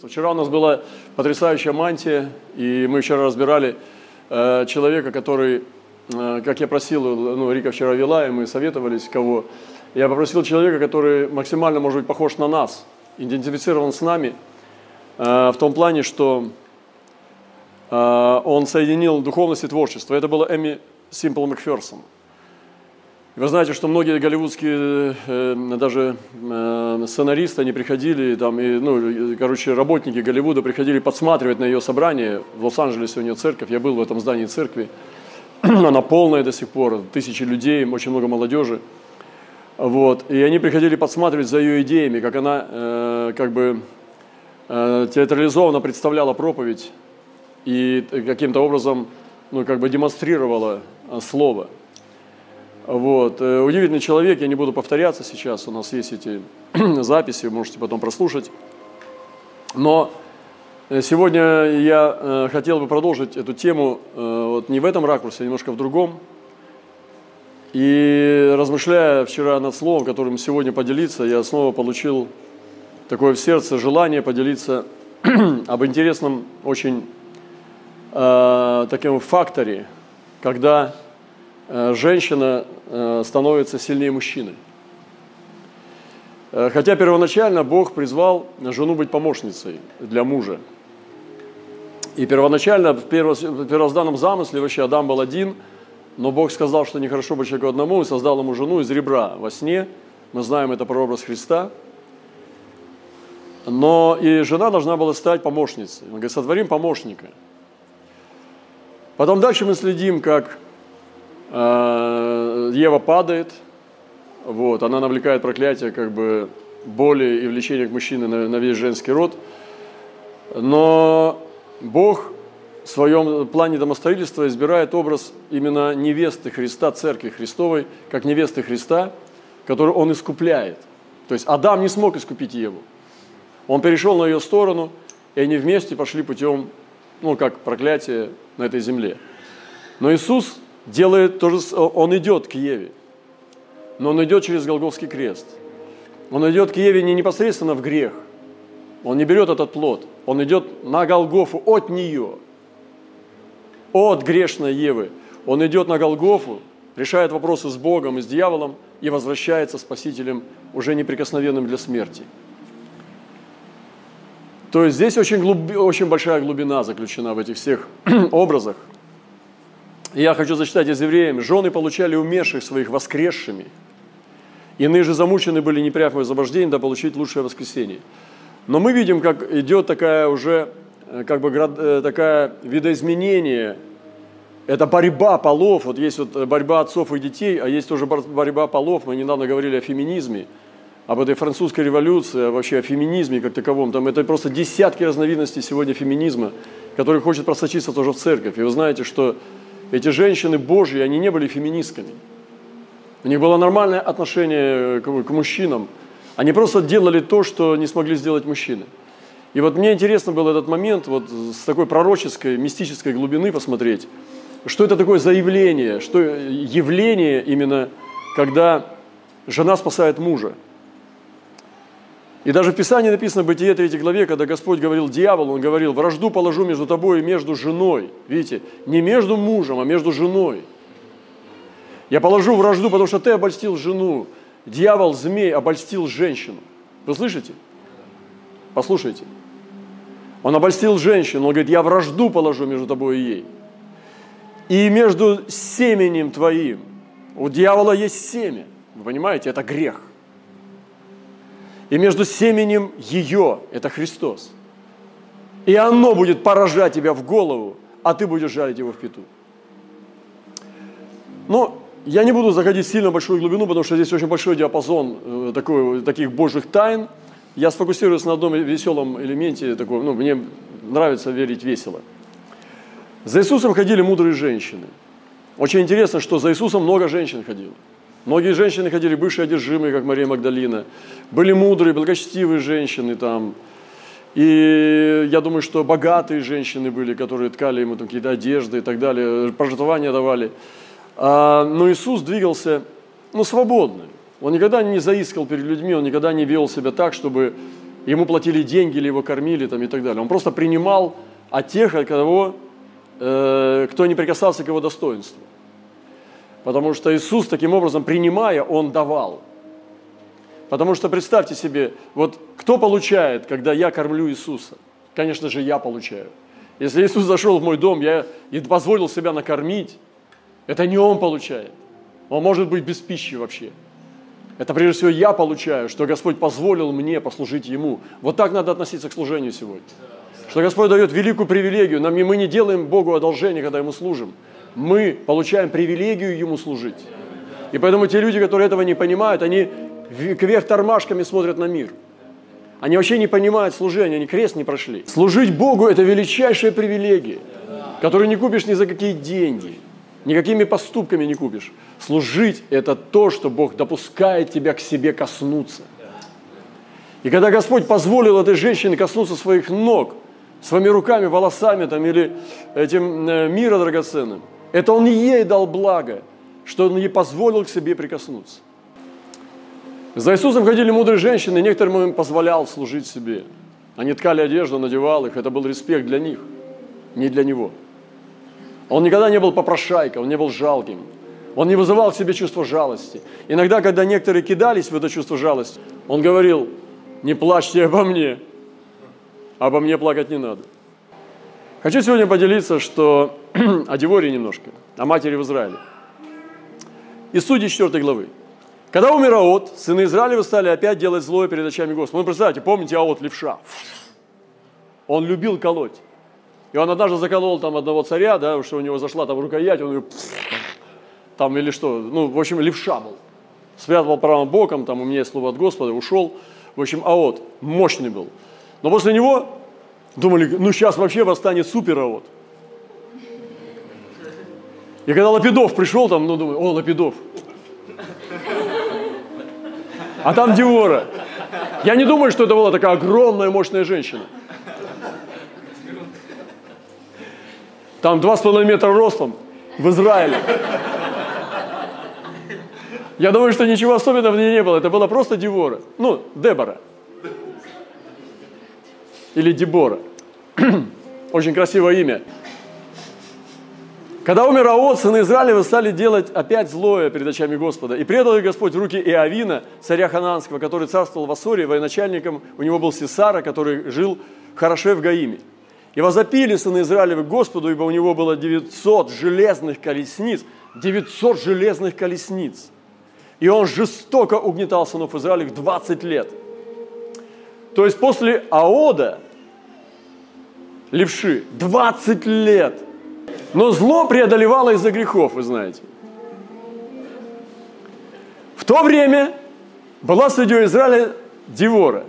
Вчера у нас была потрясающая мантия, и мы вчера разбирали э, человека, который, э, как я просил, ну, Рика вчера вела, и мы советовались, кого. Я попросил человека, который максимально, может быть, похож на нас, идентифицирован с нами, э, в том плане, что э, он соединил духовность и творчество. Это было Эми Симпл Макферсон. Вы знаете, что многие голливудские э, даже э, сценаристы, они приходили, там, и, ну, короче, работники Голливуда приходили подсматривать на ее собрание. В Лос-Анджелесе у нее церковь, я был в этом здании церкви. Она полная до сих пор, тысячи людей, очень много молодежи. Вот. И они приходили подсматривать за ее идеями, как она э, как бы э, театрализованно представляла проповедь и каким-то образом ну, как бы демонстрировала э, слово – вот. Э, удивительный человек, я не буду повторяться сейчас, у нас есть эти записи, можете потом прослушать. Но э, сегодня я э, хотел бы продолжить эту тему вот не в этом ракурсе, а немножко в другом. И размышляя вчера над словом, которым сегодня поделиться, я снова получил такое в сердце желание поделиться об интересном очень э, таком факторе, когда женщина э, становится сильнее мужчины. Э, хотя первоначально Бог призвал жену быть помощницей для мужа. И первоначально в первозданном замысле вообще Адам был один, но Бог сказал, что нехорошо быть человеку одному, и создал ему жену из ребра во сне. Мы знаем это прообраз Христа. Но и жена должна была стать помощницей. Он говорит, сотворим помощника. Потом дальше мы следим, как Э, Ева падает, вот, она навлекает проклятие как бы боли и влечения к мужчине на, на весь женский род. Но Бог в своем плане домостроительства избирает образ именно невесты Христа, Церкви Христовой, как невесты Христа, которую Он искупляет. То есть Адам не смог искупить Еву. Он перешел на ее сторону, и они вместе пошли путем, ну, как проклятие на этой земле. Но Иисус делает то же, он идет к Еве, но он идет через Голговский крест. Он идет к Еве не непосредственно в грех, он не берет этот плод, он идет на Голгофу от нее, от грешной Евы. Он идет на Голгофу, решает вопросы с Богом и с дьяволом и возвращается Спасителем, уже неприкосновенным для смерти. То есть здесь очень, глуб... очень большая глубина заключена в этих всех образах – я хочу зачитать из евреям. «Жены получали умерших своих воскресшими, иные же замучены были непрямым освобождением, да получить лучшее воскресение». Но мы видим, как идет такая уже, э, как бы э, такая видоизменение, это борьба полов, вот есть вот борьба отцов и детей, а есть тоже борьба полов, мы недавно говорили о феминизме, об этой французской революции, вообще о феминизме как таковом, там это просто десятки разновидностей сегодня феминизма, который хочет просочиться тоже в церковь. И вы знаете, что эти женщины Божьи, они не были феминистками. У них было нормальное отношение к, мужчинам. Они просто делали то, что не смогли сделать мужчины. И вот мне интересно был этот момент вот с такой пророческой, мистической глубины посмотреть, что это такое заявление, что явление именно, когда жена спасает мужа. И даже в Писании написано в Бытие 3 главе, когда Господь говорил дьяволу, Он говорил, вражду положу между тобой и между женой. Видите, не между мужем, а между женой. Я положу вражду, потому что ты обольстил жену. Дьявол, змей, обольстил женщину. Вы слышите? Послушайте. Он обольстил женщину, он говорит, я вражду положу между тобой и ей. И между семенем твоим. У дьявола есть семя. Вы понимаете, это грех и между семенем ее, это Христос. И оно будет поражать тебя в голову, а ты будешь жарить его в пету. Но я не буду заходить сильно в большую глубину, потому что здесь очень большой диапазон э, такой, таких божьих тайн. Я сфокусируюсь на одном веселом элементе, такой, ну, мне нравится верить весело. За Иисусом ходили мудрые женщины. Очень интересно, что за Иисусом много женщин ходило. Многие женщины ходили бывшие одержимые, как Мария Магдалина. Были мудрые, благочестивые женщины там. И я думаю, что богатые женщины были, которые ткали ему там какие-то одежды и так далее, пожертвования давали. А, но Иисус двигался ну, свободно. Он никогда не заискал перед людьми, он никогда не вел себя так, чтобы ему платили деньги или его кормили там, и так далее. Он просто принимал от тех, от кого, э, кто не прикасался к его достоинству. Потому что Иисус таким образом, принимая, Он давал. Потому что представьте себе, вот кто получает, когда я кормлю Иисуса? Конечно же, я получаю. Если Иисус зашел в мой дом, я и позволил себя накормить, это не Он получает. Он может быть без пищи вообще. Это прежде всего я получаю, что Господь позволил мне послужить Ему. Вот так надо относиться к служению сегодня. Что Господь дает великую привилегию. Нам, мы не делаем Богу одолжение, когда Ему служим. Мы получаем привилегию Ему служить. И поэтому те люди, которые этого не понимают, они кверх тормашками смотрят на мир. Они вообще не понимают служения, они крест не прошли. Служить Богу – это величайшая привилегия, которую не купишь ни за какие деньги, никакими поступками не купишь. Служить – это то, что Бог допускает тебя к себе коснуться. И когда Господь позволил этой женщине коснуться своих ног, своими руками, волосами там, или этим э, мира драгоценным, это Он ей дал благо, что Он ей позволил к себе прикоснуться. За Иисусом ходили мудрые женщины, и некоторым им позволял служить себе. Они ткали одежду, надевал их, это был респект для них, не для Него. Он никогда не был попрошайкой, он не был жалким. Он не вызывал в себе чувство жалости. Иногда, когда некоторые кидались в это чувство жалости, он говорил, не плачьте обо мне, обо мне плакать не надо. Хочу сегодня поделиться, что о Деворе немножко, о матери в Израиле. Из Судей 4 главы. Когда умер Аот, сыны Израилева стали опять делать злое перед очами Господа. Ну, представьте, помните Аот, левша? Он любил колоть. И он однажды заколол там одного царя, да, что у него зашла там рукоять, он ее там или что, ну, в общем, левша был. Спрятал правым боком, там у меня есть слово от Господа, ушел. В общем, Аот мощный был. Но после него думали, ну сейчас вообще восстанет супер Аот. И когда Лапидов пришел, там, ну, думаю, о, Лапидов. А там Диора. Я не думаю, что это была такая огромная, мощная женщина. Там два с половиной метра ростом в Израиле. Я думаю, что ничего особенного в ней не было. Это была просто Дивора. Ну, Дебора. Или Дебора. Очень красивое имя. Когда умер Аот, сыны Израилева стали делать опять злое перед очами Господа. И предал их Господь в руки Иовина, царя Хананского, который царствовал в Ассоре, военачальником у него был Сесара, который жил в Хороше в Гаиме. И возопили сыны Израилевы Господу, ибо у него было 900 железных колесниц. 900 железных колесниц. И он жестоко угнетал сынов Израилевых 20 лет. То есть после Аода, левши, 20 лет – но зло преодолевало из-за грехов, вы знаете. В то время была среди Израиля Девора,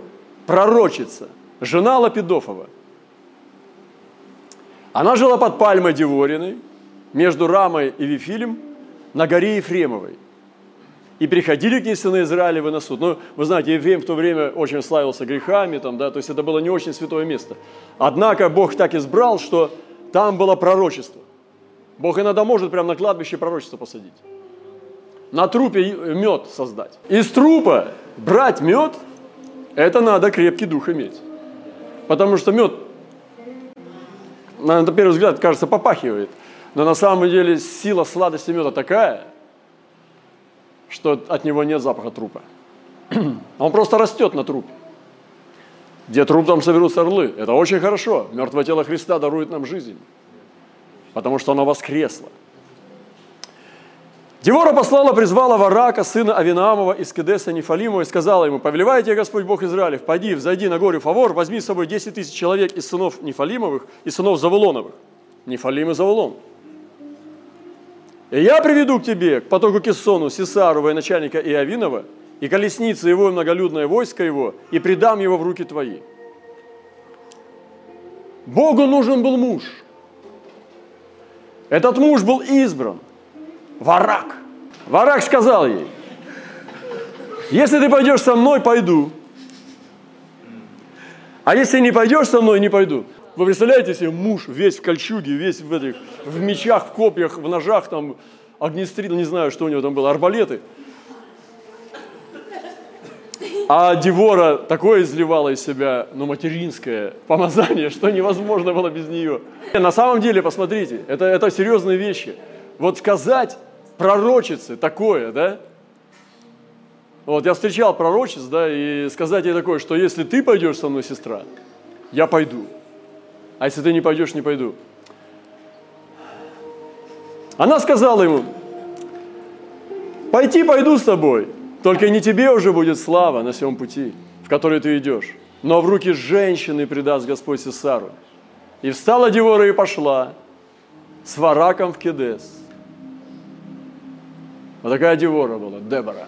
пророчица, жена Лапидофова. Она жила под пальмой Девориной, между Рамой и Вифилем, на горе Ефремовой. И приходили к ней сыны Израилевы на суд. Ну, вы знаете, Ефрем в то время очень славился грехами, там, да, то есть это было не очень святое место. Однако Бог так избрал, что там было пророчество. Бог иногда может прямо на кладбище пророчество посадить. На трупе мед создать. Из трупа брать мед, это надо крепкий дух иметь. Потому что мед, на первый взгляд, кажется, попахивает. Но на самом деле сила сладости меда такая, что от него нет запаха трупа. Он просто растет на трупе. Где труп, там соберутся орлы. Это очень хорошо. Мертвое тело Христа дарует нам жизнь потому что она воскресла. Девора послала, призвала Варака, сына Авинамова из Кедеса Нефалимова, и сказала ему, «Повелевайте, Господь Бог Израилев, пойди, взойди на горю Фавор, возьми с собой 10 тысяч человек из сынов Нефалимовых и сынов Завулоновых». Нефалим и Завулон. «И я приведу к тебе, к потоку Кессону, Сесару, военачальника Иовинова, и колесницы его, и многолюдное войско его, и предам его в руки твои». Богу нужен был муж – этот муж был избран. Варак. Варак сказал ей, если ты пойдешь со мной, пойду. А если не пойдешь со мной, не пойду. Вы представляете себе, муж весь в кольчуге, весь в этих, в мечах, в копьях, в ножах, там, огнестрел, не знаю, что у него там было, арбалеты. А Девора такое изливала из себя, ну, материнское помазание, что невозможно было без нее. На самом деле, посмотрите, это, это серьезные вещи. Вот сказать пророчице такое, да, вот я встречал пророчиц, да, и сказать ей такое, что если ты пойдешь со мной, сестра, я пойду. А если ты не пойдешь, не пойду. Она сказала ему, пойти пойду с тобой, только не тебе уже будет слава на всем пути, в который ты идешь, но в руки женщины предаст Господь Сесару. И встала Девора и пошла с вараком в Кедес. Вот такая Девора была, Дебора.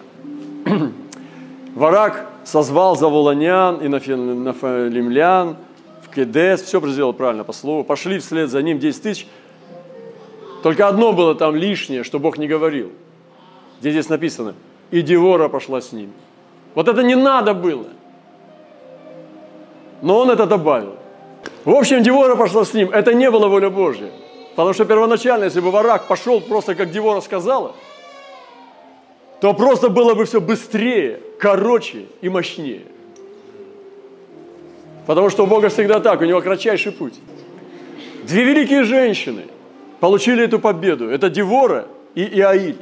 Варак созвал заволонян и нафалимлян в Кедес, все сделал правильно по слову, пошли вслед за ним 10 тысяч. Только одно было там лишнее, что Бог не говорил. Здесь, здесь написано, и Девора пошла с ним. Вот это не надо было. Но он это добавил. В общем, Девора пошла с ним. Это не было воля Божья. Потому что первоначально, если бы Варак пошел просто, как Девора сказала – то просто было бы все быстрее, короче и мощнее. Потому что у Бога всегда так, у него кратчайший путь. Две великие женщины получили эту победу. Это Девора и Иаиль.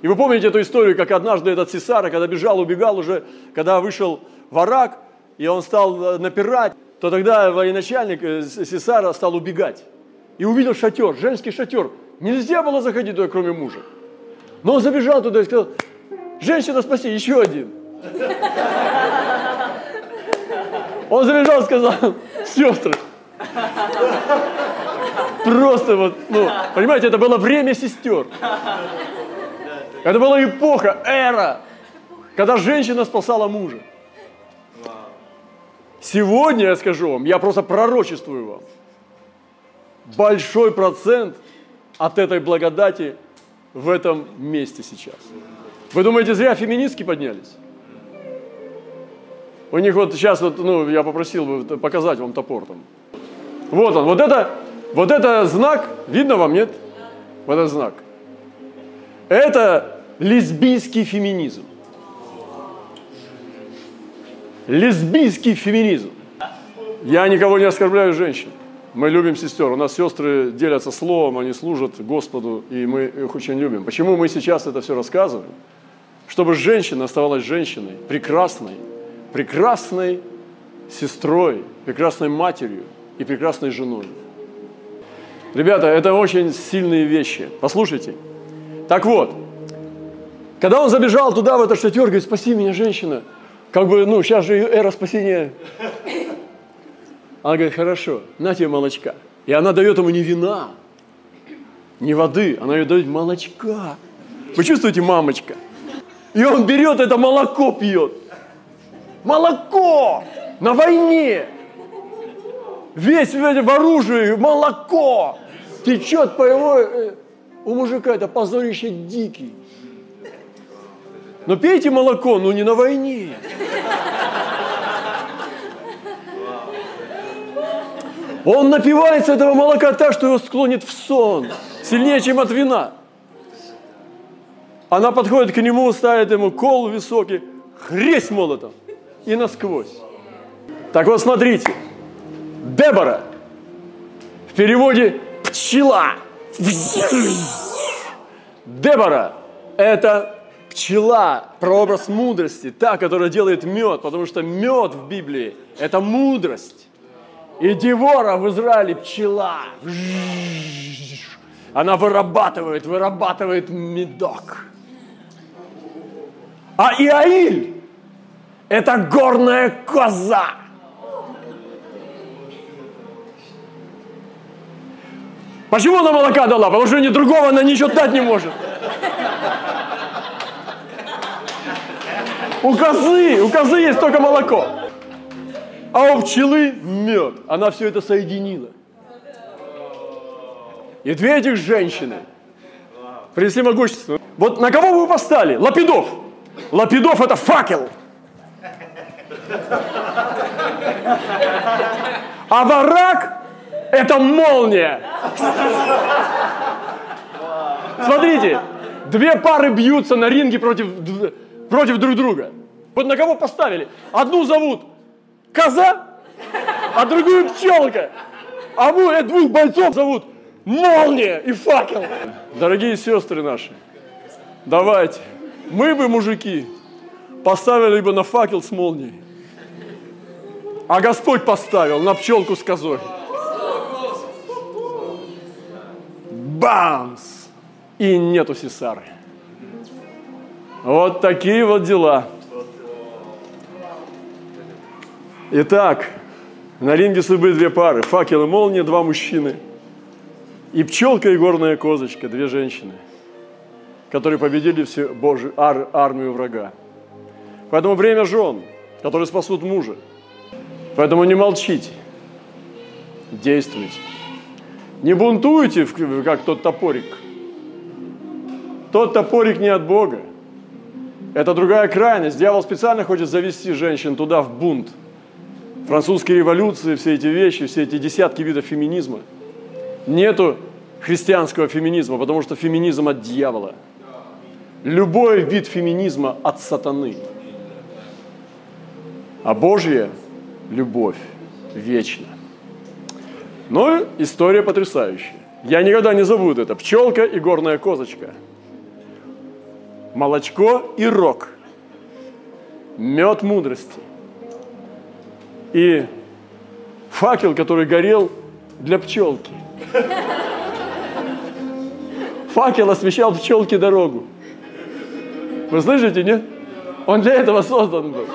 И вы помните эту историю, как однажды этот Сесара, когда бежал, убегал уже, когда вышел враг, и он стал э, напирать, то тогда военачальник э, Сесара стал убегать. И увидел шатер, женский шатер. Нельзя было заходить туда, кроме мужа. Но он забежал туда и сказал, женщина, спаси, еще один. Он забежал и сказал, сестры, просто вот, ну, понимаете, это было время сестер. Это была эпоха, эра, когда женщина спасала мужа. Сегодня я скажу вам, я просто пророчествую вам, большой процент от этой благодати в этом месте сейчас. Вы думаете, зря феминистки поднялись? У них вот сейчас, вот, ну, я попросил показать вам топор там. Вот он, вот это, вот это знак, видно вам, нет? Вот этот знак. Это лесбийский феминизм. Лесбийский феминизм. Я никого не оскорбляю женщин. Мы любим сестер. У нас сестры делятся словом, они служат Господу, и мы их очень любим. Почему мы сейчас это все рассказываем? Чтобы женщина оставалась женщиной, прекрасной, прекрасной сестрой, прекрасной матерью и прекрасной женой. Ребята, это очень сильные вещи. Послушайте. Так вот, когда он забежал туда, в этот шатер, говорит, спаси меня, женщина. Как бы, ну, сейчас же эра спасения она говорит, хорошо, на тебе молочка. И она дает ему не вина, не воды, она ей дает молочка. Вы чувствуете, мамочка? И он берет это молоко, пьет. Молоко! На войне! Весь в оружии молоко! Течет по его... Э, у мужика это позорище дикий. Но пейте молоко, но не на войне. Он напивается этого молока так, что его склонит в сон, сильнее, чем от вина. Она подходит к нему, ставит ему кол высокий, хресть молотом и насквозь. Так вот, смотрите, Дебора, в переводе пчела. Дебора – это пчела, прообраз мудрости, та, которая делает мед, потому что мед в Библии – это мудрость. И Девора в Израиле пчела. Она вырабатывает, вырабатывает медок. А Иаиль – это горная коза. Почему она молока дала? Потому что ни другого она ничего дать не может. У козы, у козы есть только молоко а у пчелы мед. Она все это соединила. И две этих женщины принесли могущество. Вот на кого вы поставили? Лапидов. Лапидов это факел. А барак это молния. Смотрите, две пары бьются на ринге против, против друг друга. Вот на кого поставили? Одну зовут коза, а другую пчелка. А мы э, двух бойцов зовут молния и факел. Дорогие сестры наши, давайте, мы бы, мужики, поставили бы на факел с молнией. А Господь поставил на пчелку с козой. Бамс! И нету Сесары. Вот такие вот дела. Итак, на ринге судьбы две пары. Факел и молния, два мужчины. И пчелка и горная козочка, две женщины, которые победили всю Божью ар, армию врага. Поэтому время жен, которые спасут мужа. Поэтому не молчите, действуйте. Не бунтуйте, как тот топорик. Тот топорик не от Бога. Это другая крайность. Дьявол специально хочет завести женщин туда в бунт. Французские революции, все эти вещи, все эти десятки видов феминизма. Нету христианского феминизма, потому что феминизм от дьявола. Любой вид феминизма от сатаны. А Божья любовь вечна. Но история потрясающая. Я никогда не забуду это. Пчелка и горная козочка. Молочко и рог. Мед мудрости. И факел, который горел для пчелки. Факел освещал пчелке дорогу. Вы слышите, нет? Он для этого создан был.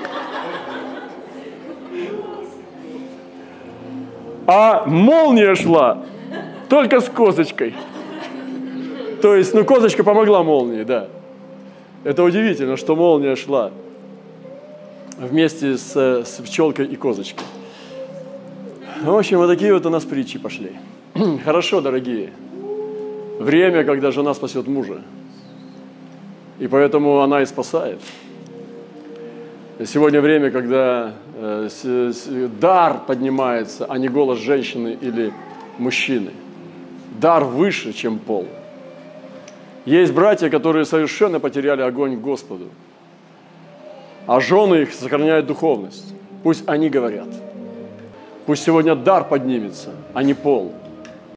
А молния шла только с козочкой. То есть, ну, козочка помогла молнии, да. Это удивительно, что молния шла вместе с, с пчелкой и козочкой. В общем, вот такие вот у нас притчи пошли. Хорошо, дорогие. Время, когда жена спасет мужа. И поэтому она и спасает. Сегодня время, когда э, дар поднимается, а не голос женщины или мужчины. Дар выше, чем пол. Есть братья, которые совершенно потеряли огонь Господу, а жены их сохраняют духовность. Пусть они говорят. Пусть сегодня дар поднимется, а не пол.